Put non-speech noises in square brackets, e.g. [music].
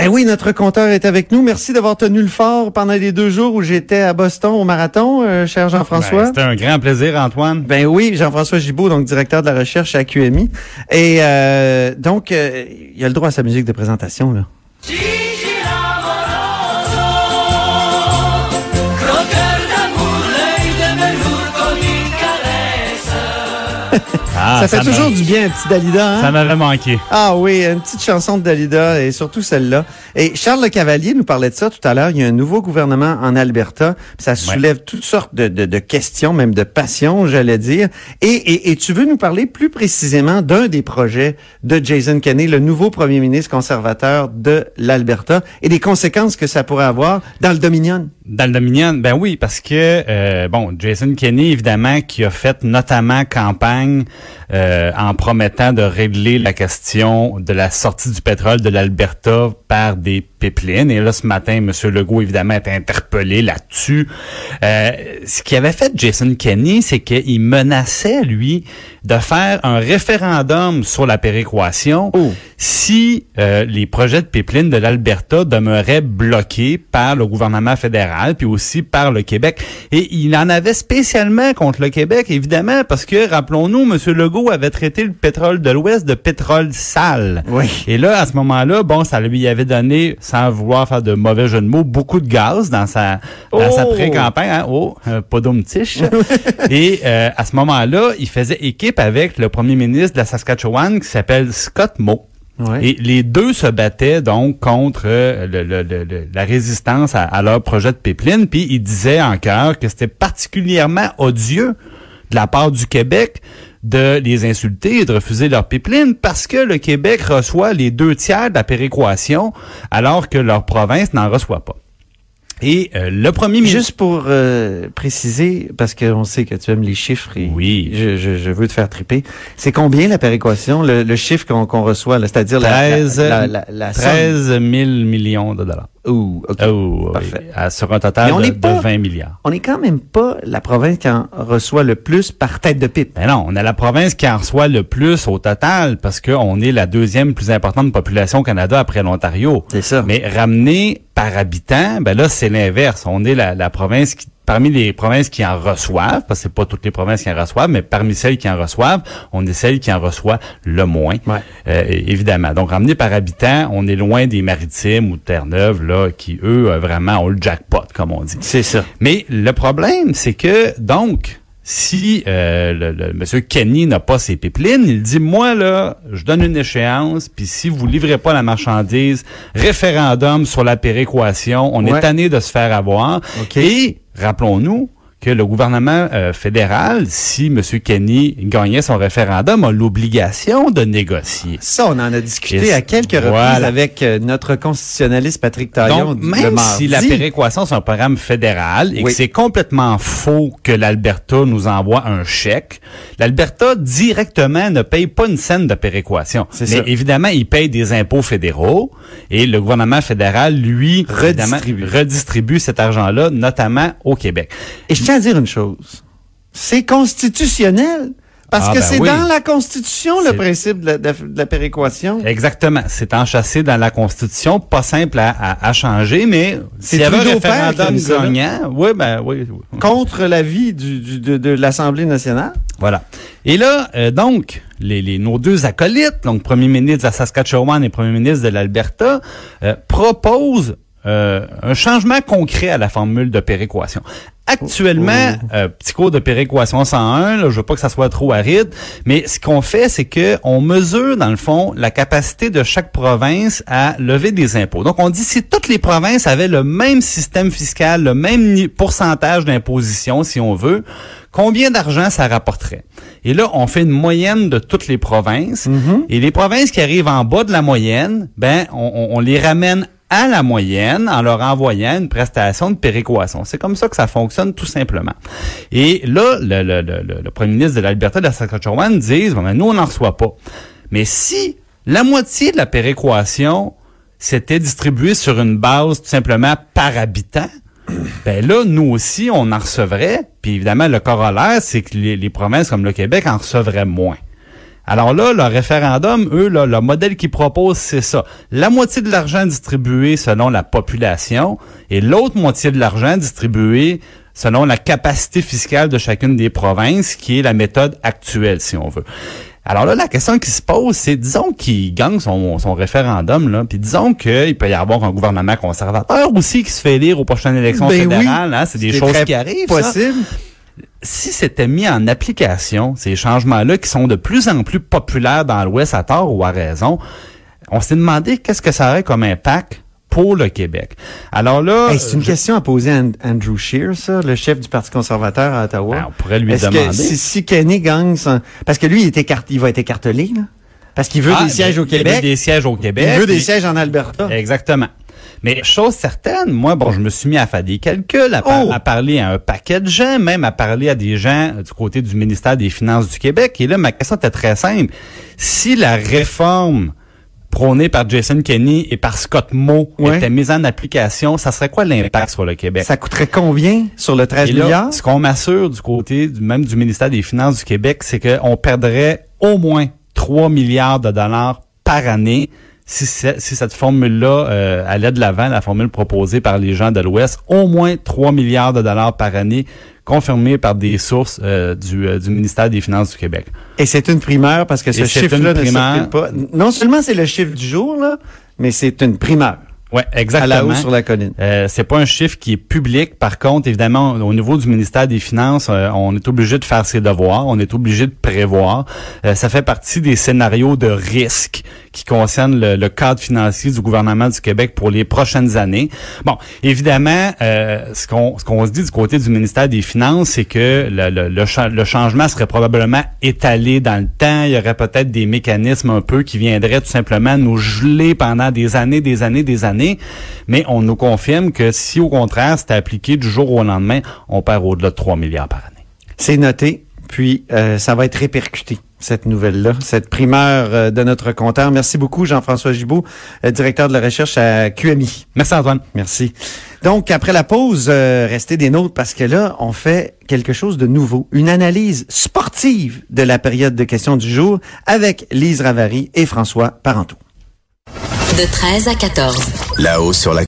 Ben oui, notre compteur est avec nous. Merci d'avoir tenu le fort pendant les deux jours où j'étais à Boston au marathon, euh, cher Jean-François. Ben, C'était un grand plaisir, Antoine. Ben oui, Jean-François Gibault, donc directeur de la recherche à QMI. Et euh, donc, euh, il a le droit à sa musique de présentation. là. Ah, ça fait toujours du bien, un petit Dalida. Hein? Ça m'avait manqué. Ah oui, une petite chanson de Dalida et surtout celle-là. Et Charles Le Cavalier nous parlait de ça tout à l'heure. Il y a un nouveau gouvernement en Alberta. Ça soulève toutes sortes de, de- de questions, même de passions, j'allais dire. Et, et, et tu veux nous parler plus précisément d'un des projets de Jason Kenney, le nouveau premier ministre conservateur de l'Alberta, et des conséquences que ça pourrait avoir dans le Dominion? Dans le Dominion, ben oui, parce que euh, bon, Jason Kenney, évidemment, qui a fait notamment campagne euh, en promettant de régler la question de la sortie du pétrole de l'Alberta par des pipelines. Et là, ce matin, M. Legault, évidemment, est interpellé là-dessus. Euh, ce qui avait fait Jason Kenney, c'est qu'il menaçait, lui, de faire un référendum sur la péréquation Oh. Si euh, les projets de pipeline de l'Alberta demeuraient bloqués par le gouvernement fédéral, puis aussi par le Québec. Et il en avait spécialement contre le Québec, évidemment, parce que, rappelons-nous, M. Legault avait traité le pétrole de l'Ouest de pétrole sale. Oui. Et là, à ce moment-là, bon, ça lui avait donné, sans vouloir faire de mauvais jeu de mots, beaucoup de gaz dans sa, dans sa Oh! pré-campagne. Hein? Oh, euh, pas tiche. [laughs] Et euh, à ce moment-là, il faisait équipe avec le premier ministre de la Saskatchewan qui s'appelle Scott Moe. Et les deux se battaient donc contre euh, le- la résistance à, leur projet de pipeline. Puis ils disaient en cœur que c'était particulièrement odieux de la part du Québec de les insulter et de refuser leur pipeline parce que le Québec reçoit les deux tiers de la péréquation alors que leur province n'en reçoit pas. Et euh, le premier ministre... Juste pour euh, préciser, parce qu'on sait que tu aimes les chiffres et Oui. je, je, je veux te faire triper. C'est combien la péréquation, le, le chiffre qu'on reçoit, c'est-à-dire la, 13, la, la, la, la somme? 13 000 millions de dollars. Oh. Parfait. À- sur un total on de, pas- 20 milliards. On n'est quand même pas la province qui en reçoit le plus par tête de pipe. Ben non, on a la province qui en reçoit le plus au total parce qu'on est la deuxième plus importante population au Canada après l'Ontario. C'est ça. Mais ramené par habitant, ben là, c'est l'inverse. On est la, la province qui, parmi les provinces qui en reçoivent, parce que c'est pas toutes les provinces qui en reçoivent, mais parmi celles qui en reçoivent, on est celle qui en reçoit le moins. Ouais. Euh, évidemment. Donc, ramené par habitant, on est loin des maritimes ou de Terre-Neuve, là, qui, eux, euh, vraiment ont le jackpot, comme on dit. C'est ça. Mais le problème, c'est que, donc, si euh, le, le monsieur Kenny n'a pas ses pipelines, il dit, moi, là, je donne une échéance, puis si vous livrez pas la marchandise, référendum sur la péréquation, on Ouais. est tanné de se faire avoir. OK. Et, rappelons-nous, que le gouvernement euh, fédéral, si M. Kenny gagnait son référendum, a l'obligation de négocier. Ça, on en a discuté Et à quelques reprises voilà. avec euh, notre constitutionnaliste Patrick Taillon Donc, même si la péréquation, c'est un programme fédéral et Oui. que c'est complètement faux que l'Alberta nous envoie un chèque, l'Alberta directement ne paye pas une scène de péréquation. Mais ça. évidemment, il paye des impôts fédéraux et le gouvernement fédéral, lui, Redistribue. redistribue cet argent-là, notamment au Québec. Et je tiens à dire une chose. C'est constitutionnel. Parce Ah, que ben c'est oui. dans la Constitution le principe de la, de la péréquation. Exactement. C'est enchâssé dans la Constitution, pas simple à, à- à changer, mais s'il y avait un référendum gagnant, oui, ben oui, oui. Contre l'avis du, du- de, de l'Assemblée nationale. Voilà. Et là, euh, donc, les, les- nos deux acolytes, donc premier ministre de la Saskatchewan et premier ministre de l'Alberta, euh, proposent euh, un changement concret à la formule de péréquation. Actuellement, euh, petit cours de péréquation 101, là, je veux pas que ça soit trop aride, mais ce qu'on fait, c'est que on mesure dans le fond la capacité de chaque province à lever des impôts. Donc on dit si toutes les provinces avaient le même système fiscal, le même pourcentage d'imposition, si on veut, combien d'argent ça rapporterait? Et là, on fait une moyenne de toutes les provinces. Et les provinces qui arrivent en bas de la moyenne, ben, on, on- on les ramène à la moyenne en leur envoyant une prestation de péréquation. C'est comme ça que ça fonctionne tout simplement. Et là, le, le, le, le premier ministre de l'Alberta de la Saskatchewan dit, bon, ben, nous, on n'en reçoit pas. Mais si la moitié de la péréquation s'était distribuée sur une base tout simplement par habitant, [coughs] ben là, nous aussi, on en recevrait. Puis évidemment, le corollaire, c'est que les, les provinces comme le Québec en recevraient moins. Alors là, le référendum, eux, là, le modèle qu'ils proposent, c'est ça. La moitié de l'argent distribué selon la population et l'autre moitié de l'argent distribué selon la capacité fiscale de chacune des provinces, qui est la méthode actuelle, si on veut. Alors là, la question qui se pose, c'est disons qu'il gagne son, son référendum, là, puis disons qu'il peut y avoir un gouvernement conservateur aussi qui se fait élire aux prochaines élections Ben oui. fédérales. Hein, c'est des choses qui arrivent. ça Possible. Si c'était mis en application, ces changements-là qui sont de plus en plus populaires dans l'Ouest à tort ou à raison, on s'est demandé qu'est-ce que ça aurait comme impact pour le Québec. Alors là, Hey, c'est une je- question à poser à An- Andrew Scheer, ça, le chef du Parti conservateur à Ottawa. ben, on pourrait lui demander. que si, si Kenny gagne son- Parce que lui, il, est écart- il va être écartelé, là. Parce qu'il veut Ah, des sièges ben, au il veut Québec. des sièges au Québec. Il veut des sièges en Alberta. Exactement. Mais chose certaine, moi, bon, je me suis mis à faire des calculs, à, par- Oh! à parler à un paquet de gens, même à parler à des gens du côté du ministère des Finances du Québec. Et là, ma question était très simple. Si la réforme prônée par Jason Kenney et par Scott Moe Ouais. était mise en application, ça serait quoi l'impact sur le Québec? Ça coûterait combien sur le 13 Et là, milliards? ce qu'on m'assure du côté du, même du ministère des Finances du Québec, c'est qu'on perdrait au moins 3 milliards de dollars par année si, si cette formule-là euh, allait de l'avant, la formule proposée par les gens de l'Ouest, au moins 3 milliards de dollars par année, confirmés par des sources euh, du, euh, du ministère des Finances du Québec. Et c'est une primeur parce que ce chiffre-là une ne primeur. circule pas. Non seulement c'est le chiffre du jour, là, mais c'est une primeur Ouais, à exactement. la hausse sur la colline. Euh, c'est pas un chiffre qui est public. Par contre, évidemment, au niveau du ministère des Finances, euh, on est obligé de faire ses devoirs, on est obligé de prévoir. Euh, ça fait partie des scénarios de risque qui concernent le, le cadre financier du gouvernement du Québec pour les prochaines années. Bon, évidemment, euh, ce qu'on ce qu'on se dit du côté du ministère des Finances, c'est que le, le, le changement serait probablement étalé dans le temps. Il y aurait peut-être des mécanismes un peu qui viendraient tout simplement nous geler pendant des années, des années, des années. Mais on nous confirme que si au contraire c'était appliqué du jour au lendemain, on perd au-delà de 3 milliards par année. C'est noté, puis euh, ça va être répercuté, cette nouvelle-là, cette primeur euh, de notre compteur. Merci beaucoup, Jean-François Gibault, euh, directeur de la recherche à QMI. Merci Antoine. Merci. Donc, après la pause, euh, restez des nôtres parce que là, on fait quelque chose de nouveau. Une analyse sportive de la période de questions du jour avec Lise Ravary et François Parenteau. De 13 à 14. Là-haut sur la